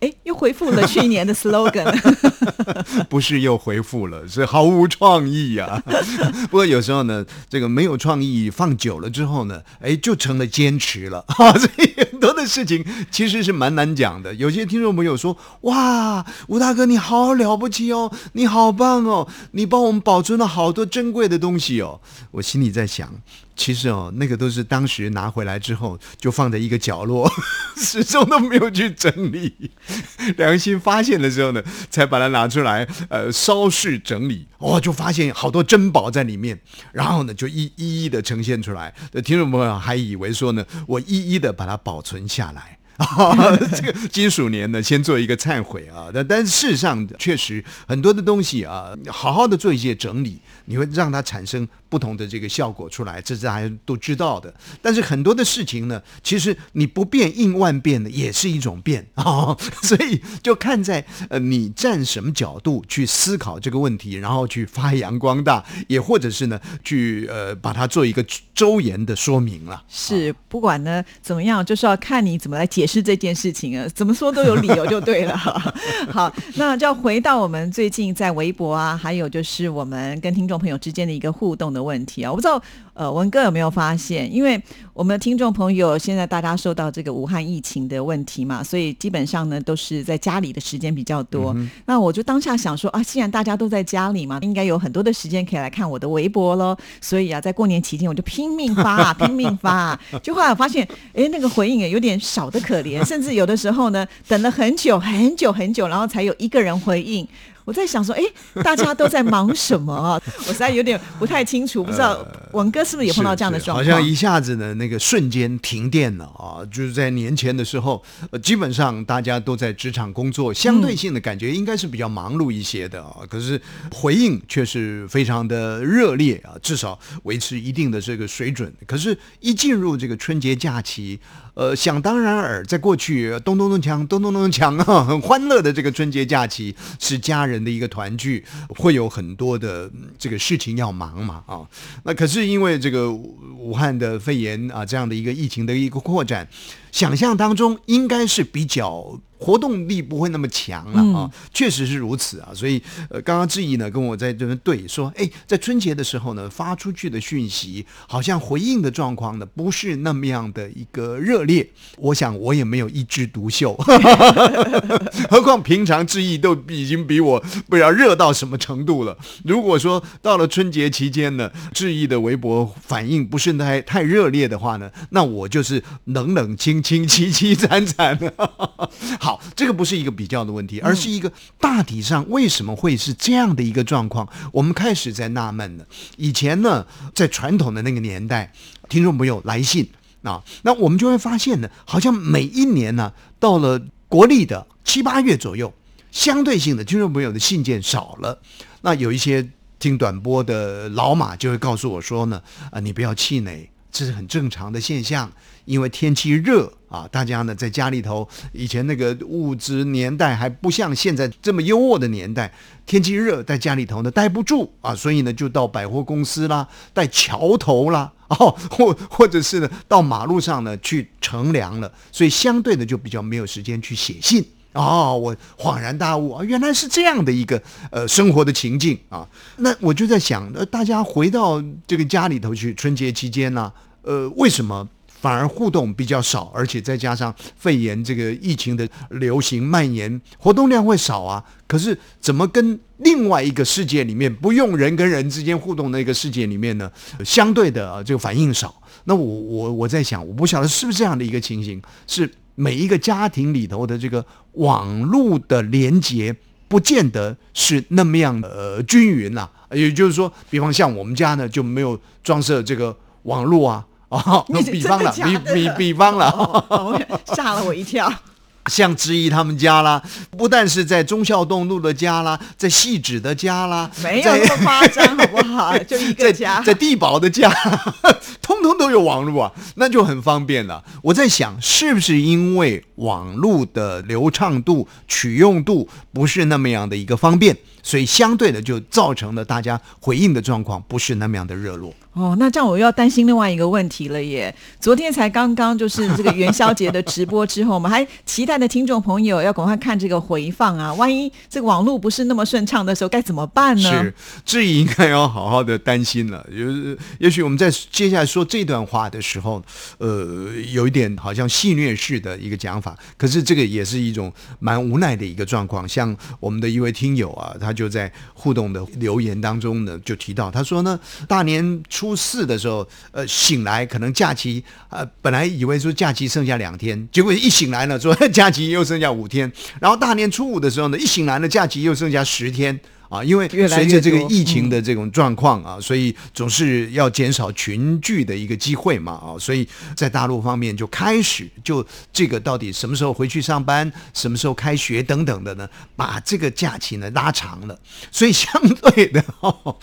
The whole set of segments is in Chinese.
哎，又回复了去年的 slogan，不是又回复了，是毫无创意呀。不过有时候呢，这个没有创意放久了之后呢，哎，就成了坚持了。所以很多的事情其实是蛮难讲的。有些听众朋友说：“哇，吴大哥你好了不起哦，你好棒哦，你帮我们保存了好多珍贵的东西哦。”我心里在想。其实哦，那个都是当时拿回来之后就放在一个角落，始终都没有去整理。良心发现的时候呢，才把它拿出来，呃，稍事整理，哦，就发现好多珍宝在里面。然后呢，就一一一的呈现出来。听众朋友还以为说呢，我一一的把它保存下来。啊，这个金属年呢，先做一个忏悔啊。但但是事实上，确实很多的东西啊，好好的做一些整理，你会让它产生。不同的这个效果出来，这是大家都知道的。但是很多的事情呢，其实你不变应万变的，也是一种变啊。所以就看在呃你站什么角度去思考这个问题，然后去发扬光大，也或者是呢去呃把它做一个周延的说明了。是，不管呢怎么样，就是要看你怎么来解释这件事情啊。怎么说都有理由就对了。好，那就要回到我们最近在微博啊，还有就是我们跟听众朋友之间的一个互动的。的问题啊，我不知道，呃，文哥有没有发现？因为我们的听众朋友现在大家受到这个武汉疫情的问题嘛，所以基本上呢都是在家里的时间比较多。那我就当下想说啊，既然大家都在家里嘛，应该有很多的时间可以来看我的微博喽。所以啊，在过年期间我就拼命发，拼命发。就后来我发现，哎，那个回应也有点少的可怜，甚至有的时候呢，等了很久很久很久，然后才有一个人回应。我在想说，哎，大家都在忙什么啊？我实在有点不太清楚，不知道文哥是不是也碰到这样的状况？好像一下子呢，那个瞬间停电了啊！就是在年前的时候，呃，基本上大家都在职场工作，相对性的感觉应该是比较忙碌一些的啊。可是回应却是非常的热烈啊，至少维持一定的这个水准。可是，一进入这个春节假期。呃，想当然尔，在过去咚咚咚锵，咚咚咚锵啊，很欢乐的这个春节假期是家人的一个团聚，会有很多的这个事情要忙嘛啊。那可是因为这个武汉的肺炎啊，这样的一个疫情的一个扩展，想象当中应该是比较。活动力不会那么强了啊，确实是如此啊，所以呃，刚刚志毅呢跟我在这边对说，哎，在春节的时候呢，发出去的讯息好像回应的状况呢不是那么样的一个热烈，我想我也没有一枝独秀，何况平常志毅都已经比我不知道热到什么程度了。如果说到了春节期间呢，志毅的微博反应不是太太热烈的话呢，那我就是冷冷清清、凄凄惨惨的。好，这个不是一个比较的问题，而是一个大体上为什么会是这样的一个状况？我们开始在纳闷了。以前呢，在传统的那个年代，听众朋友来信啊，那我们就会发现呢，好像每一年呢，到了国历的七八月左右，相对性的听众朋友的信件少了。那有一些听短波的老马就会告诉我说呢，啊，你不要气馁，这是很正常的现象。因为天气热啊，大家呢在家里头，以前那个物质年代还不像现在这么优渥的年代，天气热在家里头呢待不住啊，所以呢就到百货公司啦，在桥头啦，哦，或或者是呢到马路上呢去乘凉了，所以相对的就比较没有时间去写信哦，我恍然大悟啊，原来是这样的一个呃生活的情境啊。那我就在想，呃，大家回到这个家里头去，春节期间呢，呃，为什么？反而互动比较少，而且再加上肺炎这个疫情的流行蔓延，活动量会少啊。可是怎么跟另外一个世界里面不用人跟人之间互动的一个世界里面呢？相对的这个反应少。那我我我在想，我不晓得是不是这样的一个情形，是每一个家庭里头的这个网络的连接不见得是那么样呃均匀呐。也就是说，比方像我们家呢就没有装设这个网络啊。哦，你比方了，比比比方了。哦哦吓了我一跳。像之一他们家啦，不但是在忠孝东路的家啦，在细致的家啦，没有在那么夸张，好不好？就一个在家，在地堡的家，通通都有网络啊，那就很方便了。我在想，是不是因为网络的流畅度、取用度不是那么样的一个方便，所以相对的就造成了大家回应的状况不是那么样的热络。哦，那这样我又要担心另外一个问题了耶。昨天才刚刚就是这个元宵节的直播之后，我们还期待的听众朋友要赶快看这个回放啊。万一这个网络不是那么顺畅的时候，该怎么办呢？是，志毅应该要好好的担心了。有，也许我们在接下来说这段话的时候，呃，有一点好像戏谑式的一个讲法，可是这个也是一种蛮无奈的一个状况。像我们的一位听友啊，他就在互动的留言当中呢，就提到，他说呢，大年初四的时候，呃，醒来可能假期，呃，本来以为说假期剩下两天，结果一醒来呢，说 假期又剩下五天，然后大年初五的时候呢，一醒来呢，假期又剩下十天。啊，因为随着这个疫情的这种状况啊，所以总是要减少群聚的一个机会嘛啊，所以在大陆方面就开始就这个到底什么时候回去上班，什么时候开学等等的呢，把这个假期呢拉长了，所以相对的 哦，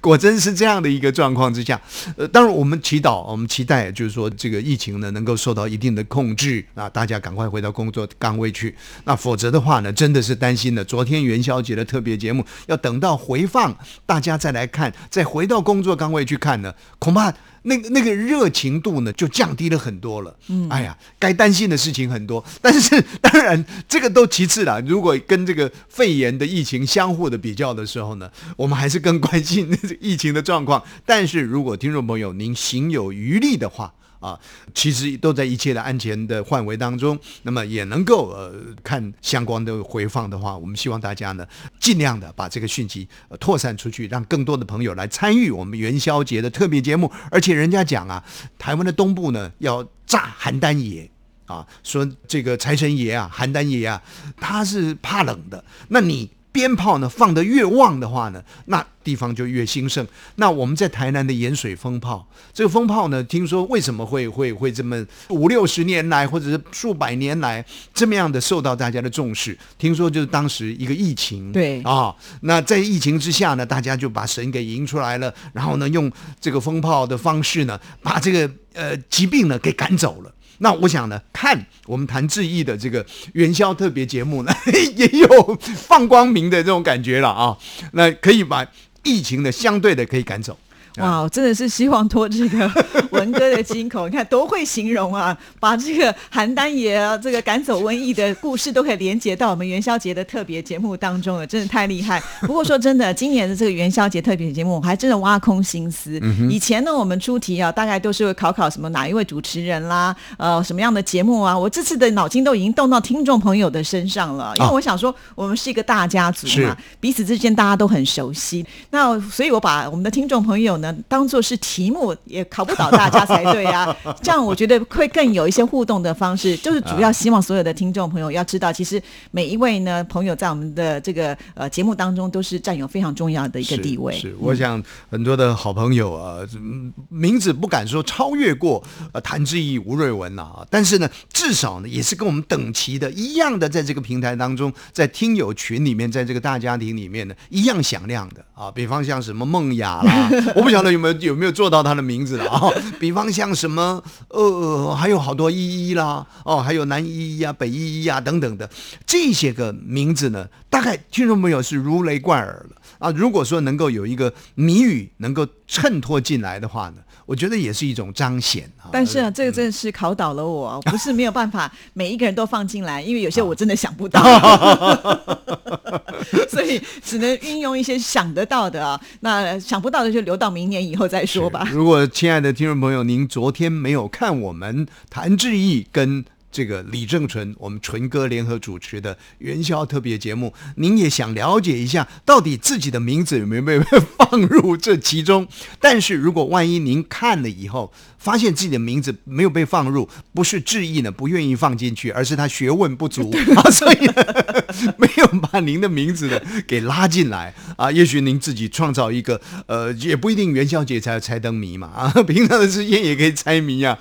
果真是这样的一个状况之下，呃，当然我们祈祷，我们期待就是说这个疫情呢能够受到一定的控制啊，大家赶快回到工作岗位去。那否则的话呢，真的是担心了。昨天元宵节的特别节目，要等到回放大家再来看，再回到工作岗位去看呢，恐怕那个那个热情度呢就降低了很多了。嗯，哎呀，该担心的事情很多，但是当然这个都其次啦。如果跟这个肺炎的疫情相互的比较的时候呢，我们还是更关心疫情的状况。但是如果听众朋友您行有余力的话，啊，其实都在一切的安全的范围当中，那么也能够呃看相关的回放的话，我们希望大家呢尽量的把这个讯息、呃、扩散出去，让更多的朋友来参与我们元宵节的特别节目。而且人家讲啊，台湾的东部呢要炸邯郸爷。啊，说这个财神爷啊，邯郸爷啊，他是怕冷的。那你鞭炮呢放得越旺的话呢，那地方就越兴盛。那我们在台南的盐水风炮，这个风炮呢，听说为什么会会会这么五六十年来，或者是数百年来这么样的受到大家的重视？听说就是当时一个疫情，对啊，那在疫情之下呢，大家就把神给迎出来了，然后呢，用这个风炮的方式呢，把这个呃疾病呢给赶走了。那我想呢，看我们谈志毅的这个元宵特别节目呢，也有放光明的这种感觉了啊。那可以把疫情呢相对的可以赶走。哇，真的是希望托这个文哥的金口，你看多会形容啊！把这个邯郸爷啊，这个赶走瘟疫的故事都可以连接到我们元宵节的特别节目当中了，真的太厉害。不过说真的，今年的这个元宵节特别节目，我还真的挖空心思。以前呢，我们出题啊，大概都是会考考什么哪一位主持人啦，呃，什么样的节目啊。我这次的脑筋都已经动到听众朋友的身上了，因为我想说，我们是一个大家族嘛是，彼此之间大家都很熟悉。那所以，我把我们的听众朋友呢当做是题目，也考不倒大家才对啊。这样我觉得会更有一些互动的方式，就是主要希望所有的听众朋友要知道，其实每一位呢朋友在我们的这个呃节目当中都是占有非常重要的一个地位。是，是我想很多的好朋友啊，嗯名字不敢说超越过呃谭志毅、吴瑞文呐、啊，但是呢，至少呢也是跟我们等齐的，一样的，在这个平台当中，在听友群里面，在这个大家庭里面呢，一样响亮的啊。比方像什么梦雅啦，我不晓得有没有有没有做到他的名字了啊。比方像什么呃，还有好多依依啦，哦，还有南依依啊、北依依啊等等的这些个名字呢，大概听众朋友是如雷贯耳了。啊，如果说能够有一个谜语能够衬托进来的话呢，我觉得也是一种彰显啊。但是啊，这个真的是考倒了我，不是没有办法每一个人都放进来，因为有些我真的想不到，所以只能运用一些想得到的啊。那想不到的就留到明年以后再说吧。如果亲爱的听众朋友，您昨天没有看我们谭志毅跟这个李正淳，我们纯哥联合主持的元宵特别节目，您也想了解一下，到底自己的名字有没有被 放入这其中？但是如果万一您看了以后发现自己的名字没有被放入，不是质疑呢不愿意放进去，而是他学问不足 啊，所以呢 没有把您的名字呢给拉进来啊。也许您自己创造一个呃，也不一定元宵节才要猜灯谜嘛 啊，平常的时间也可以猜谜啊，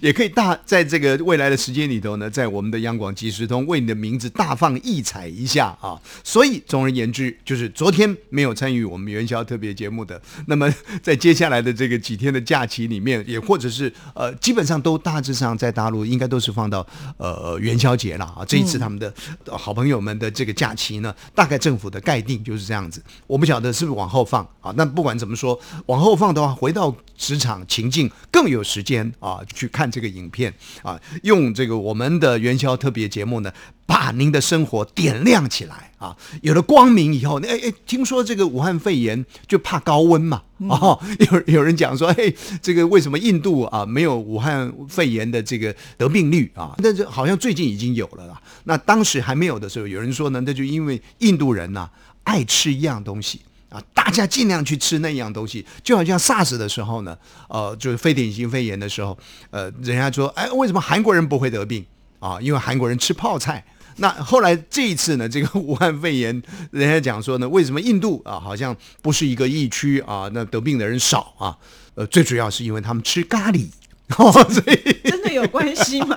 也可以大在这个未来的时间里头呢，在我们的央广即时通为你的名字大放异彩一下啊。所以总而言之，就是昨天没有参与我们元宵特别节目的，那么在接下来的这个几天的假期里面，也或者是呃，基本上都大致上在大陆应该都是放到呃元宵节了啊。这一次他们的好朋友们的这个假期呢，大概政府的概定就是这样子。我不晓得是不是往后放啊。那不管怎么说，往后放的话，回到职场情境更有时间啊去看这个影片啊，用这个我们的元宵特别节目呢。把您的生活点亮起来啊！有了光明以后，哎哎，听说这个武汉肺炎就怕高温嘛？哦，有有人讲说，哎，这个为什么印度啊没有武汉肺炎的这个得病率啊？但是好像最近已经有了啦。那当时还没有的时候，有人说呢，那就因为印度人呐爱吃一样东西啊，大家尽量去吃那样东西，就好像 SARS 的时候呢，呃，就是非典型肺炎的时候，呃，人家说，哎，为什么韩国人不会得病啊？因为韩国人吃泡菜。那后来这一次呢，这个 武汉肺炎，人家讲说呢，为什么印度啊好像不是一个疫区啊？那得病的人少啊？呃，最主要是因为他们吃咖喱，哦所以 真的有关系吗？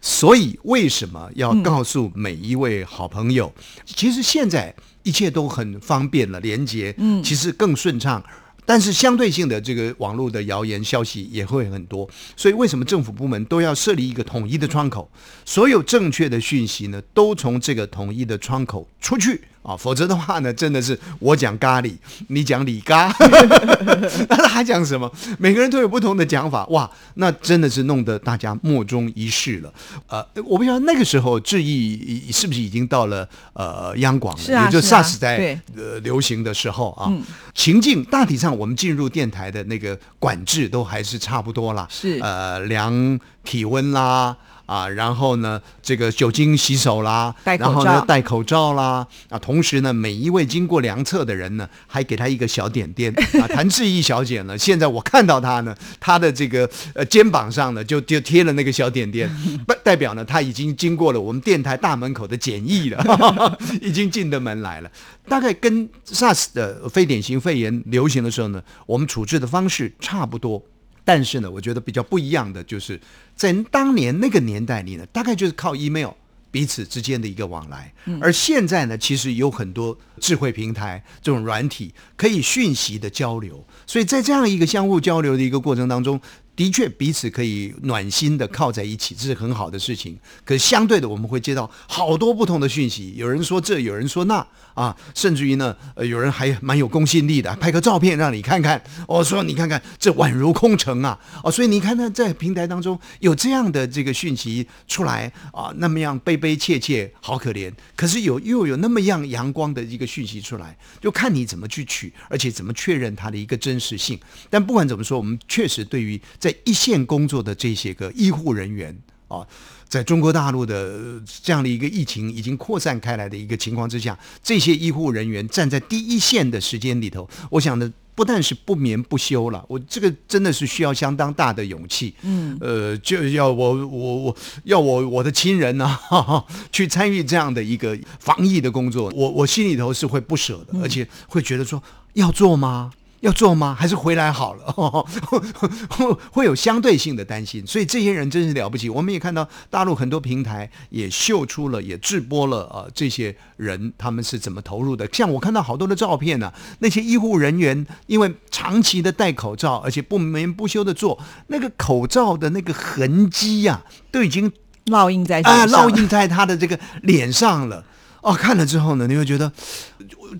所以为什么要告诉每一位好朋友？其实现在一切都很方便了，连接，嗯，其实更顺畅。但是相对性的这个网络的谣言消息也会很多，所以为什么政府部门都要设立一个统一的窗口？所有正确的讯息呢，都从这个统一的窗口出去。啊，否则的话呢，真的是我讲咖喱，你讲李咖，那他讲什么？每个人都有不同的讲法，哇，那真的是弄得大家莫衷一是了。呃，我不知道那个时候智毅是不是已经到了呃央广了，也就 SARS 在呃流行的时候啊，情境大体上我们进入电台的那个管制都还是差不多啦，是呃量体温啦。啊，然后呢，这个酒精洗手啦，然后呢戴口罩啦，啊，同时呢，每一位经过量测的人呢，还给他一个小点点 啊。谭志毅小姐呢，现在我看到她呢，她的这个呃肩膀上呢，就就贴了那个小点点，代表呢，她已经经过了我们电台大门口的检疫了，已经进的门来了。大概跟 SARS 的非典型肺炎流行的时候呢，我们处置的方式差不多。但是呢，我觉得比较不一样的，就是在当年那个年代里呢，大概就是靠 email 彼此之间的一个往来，而现在呢，其实有很多智慧平台这种软体可以讯息的交流，所以在这样一个相互交流的一个过程当中。的确，彼此可以暖心的靠在一起，这是很好的事情。可是相对的，我们会接到好多不同的讯息，有人说这，有人说那啊，甚至于呢，呃，有人还蛮有公信力的，拍个照片让你看看，我说你看看，这宛如空城啊，哦，所以你看呢，在平台当中有这样的这个讯息出来啊，那么样悲悲切切，好可怜。可是有又有那么样阳光的一个讯息出来，就看你怎么去取，而且怎么确认它的一个真实性。但不管怎么说，我们确实对于。在一线工作的这些个医护人员啊，在中国大陆的这样的一个疫情已经扩散开来的一个情况之下，这些医护人员站在第一线的时间里头，我想呢，不但是不眠不休了，我这个真的是需要相当大的勇气。嗯，呃，就要我我我要我我的亲人呢 去参与这样的一个防疫的工作，我我心里头是会不舍的，而且会觉得说要做吗？要做吗？还是回来好了？会 会有相对性的担心，所以这些人真是了不起。我们也看到大陆很多平台也秀出了，也直播了啊，这些人他们是怎么投入的。像我看到好多的照片呢，那些医护人员因为长期的戴口罩，而且不眠不休的做，那个口罩的那个痕迹呀，都已经烙印在啊，烙印在他的这个脸上了。哦，看了之后呢，你会觉得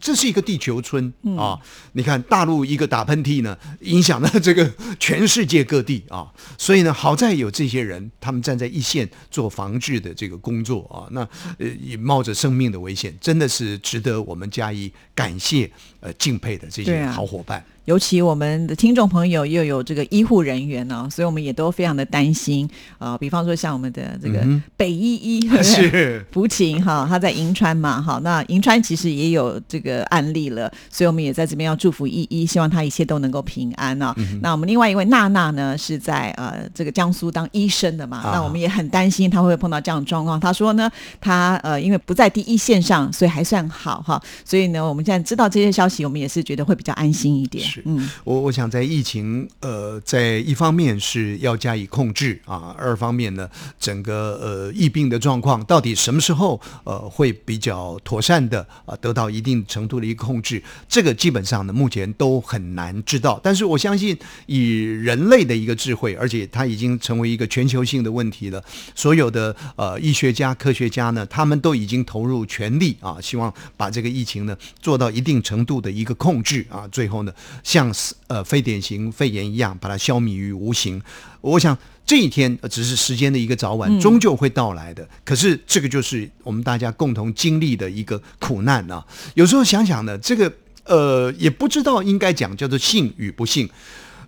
这是一个地球村啊！你看大陆一个打喷嚏呢，影响了这个全世界各地啊！所以呢，好在有这些人，他们站在一线做防治的这个工作啊，那呃也冒着生命的危险，真的是值得我们加以感谢、呃敬佩的这些好伙伴。尤其我们的听众朋友又有这个医护人员呢，所以我们也都非常的担心啊。比方说像我们的这个北医医 是福琴哈，他在银川嘛，好，那银川其实也有这这个案例了，所以我们也在这边要祝福依依，希望她一切都能够平安啊。那我们另外一位娜娜呢，是在呃这个江苏当医生的嘛，啊那我们也很担心她会不会碰到这样的状况。她说呢，她呃因为不在第一线上，所以还算好哈。所以呢，我们现在知道这些消息，我们也是觉得会比较安心一点。是嗯，我我想在疫情呃，在一方面是要加以控制啊，二方面呢，整个呃疫病的状况到底什么时候呃会比较妥善的啊得到一定程度的一个控制，这个基本上呢目前都很难知道。但是我相信以人类的一个智慧，而且它已经成为一个全球性的问题了，所有的呃医学家、科学家呢，他们都已经投入全力啊，希望把这个疫情呢做到一定程度的一个控制啊，最后呢像呃非典型肺炎一样把它消弭于无形。我想这一天呃只是时间的一个早晚，终究会到来的。可是这个就是我们大家共同经历的一个苦难啊。有时候想想呢，这个呃也不知道应该讲叫做幸与不幸。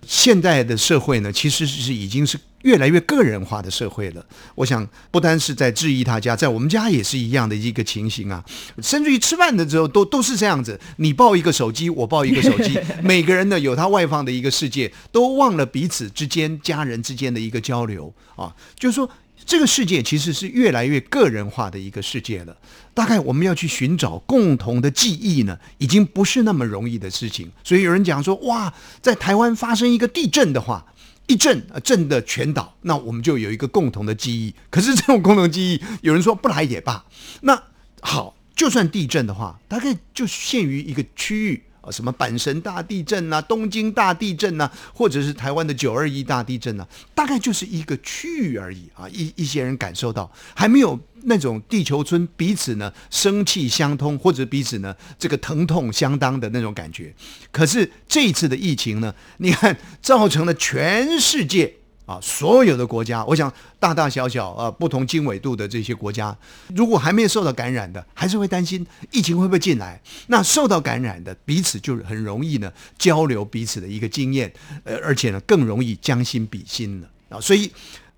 现在的社会呢，其实是已经是越来越个人化的社会了。我想，不单是在质疑他家，在我们家也是一样的一个情形啊。甚至于吃饭的时候，都都是这样子，你抱一个手机，我抱一个手机，每个人呢有他外放的一个世界，都忘了彼此之间、家人之间的一个交流啊。就是说，这个世界其实是越来越个人化的一个世界了。大概我们要去寻找共同的记忆呢，已经不是那么容易的事情。所以有人讲说，哇，在台湾发生一个地震的话，一震啊震的全岛，那我们就有一个共同的记忆。可是这种共同记忆，有人说不来也罢。那好，就算地震的话，大概就限于一个区域。啊，什么阪神大地震呐、东京大地震呐、或者是台湾的九二一大地震呐、大概就是一个区域而已啊。一一些人感受到，还没有那种地球村彼此呢生气相通，或者彼此呢这个疼痛相当的那种感觉。可是这一次的疫情呢，你看造成了全世界。啊，所有的国家，我想大大小小啊不同经纬度的这些国家，如果还没有受到感染的，还是会担心疫情会不会进来。那受到感染的，彼此就很容易呢交流彼此的一个经验，呃，而且呢更容易将心比心了啊。所以，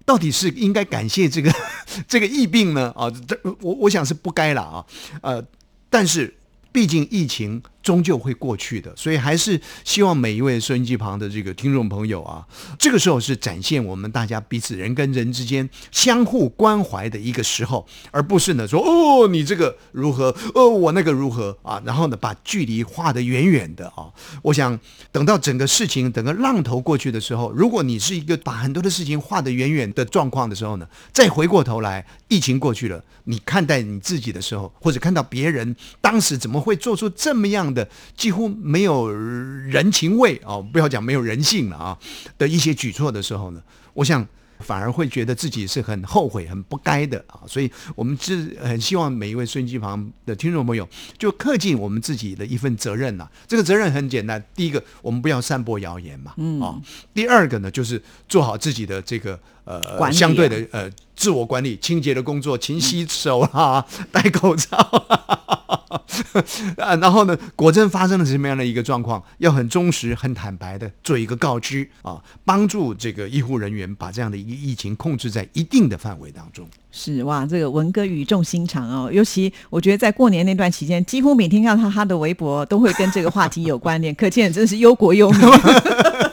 到底是应该感谢这个 这个疫病呢？啊，这我我想是不该了啊。呃，但是毕竟疫情。终究会过去的，所以还是希望每一位收音机旁的这个听众朋友啊，这个时候是展现我们大家彼此人跟人之间相互关怀的一个时候，而不是呢说哦你这个如何，哦我那个如何啊，然后呢把距离画得远远的啊。我想等到整个事情整个浪头过去的时候，如果你是一个把很多的事情画得远远的状况的时候呢，再回过头来，疫情过去了，你看待你自己的时候，或者看到别人当时怎么会做出这么样。的几乎没有人情味哦，不要讲没有人性了啊的一些举措的时候呢，我想反而会觉得自己是很后悔、很不该的啊。所以，我们是很希望每一位收音机旁的听众朋友，就恪尽我们自己的一份责任呐。这个责任很简单，第一个，我们不要散播谣言嘛，嗯啊。第二个呢，就是做好自己的这个呃相对的呃自我管理、清洁的工作，勤洗手啦，戴口罩。啊，然后呢，果真发生了什么样的一个状况，要很忠实、很坦白的做一个告知啊，帮助这个医护人员把这样的一个疫情控制在一定的范围当中。是哇，这个文哥语重心长哦，尤其我觉得在过年那段期间，几乎每天看到他他的微博都会跟这个话题有关联，可见真是忧国忧民。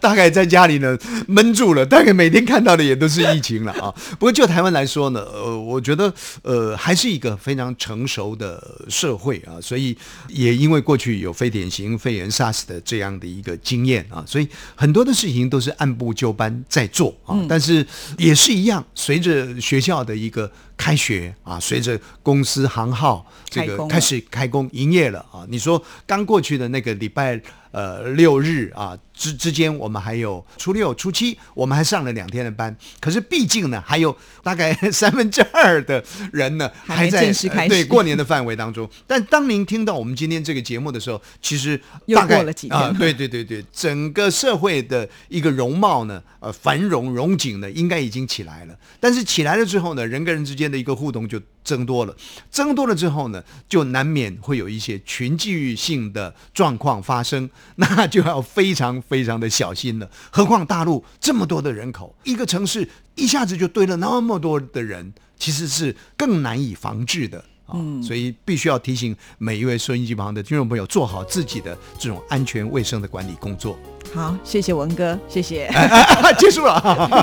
大概在家里呢闷住了，大概每天看到的也都是疫情了啊。不过就台湾来说呢，呃，我觉得呃还是一个非常成熟的社会啊，所以也因为过去有非典型肺炎 SARS 的这样的一个经验啊，所以很多的事情都是按部就班在做啊。但是也是一样，随着学校的一个开学啊，随着公司行号这个开始开工营业了啊，你说刚过去的那个礼拜呃六日啊之之间，我们还有初六、初七，我们还上了两天的班。可是毕竟呢，还有大概 三分之二的人呢还没在对过年的范围当中。但当您听到我们今天这个节目的时候，其实又大概过了几天啊，对对对对，整个社会的一个容貌呢，呃，繁荣荣景呢，应该已经起来了。但是起来了之后呢，人跟人之间的一个互动就增多了，增多了之后呢，就难免会有一些群聚性的状况发生，那就要非常非常的小心了。何况大陆这么多的人口，一个城市一下子就堆了那么多的人，其实是更难以防治的。啊，所以必须要提醒每一位收音机旁的听众朋友，做好自己的这种安全卫生的管理工作。好，谢谢文哥，谢谢，结束了，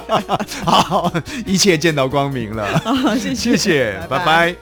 好，一切见到光明了，好，谢谢，谢谢，拜拜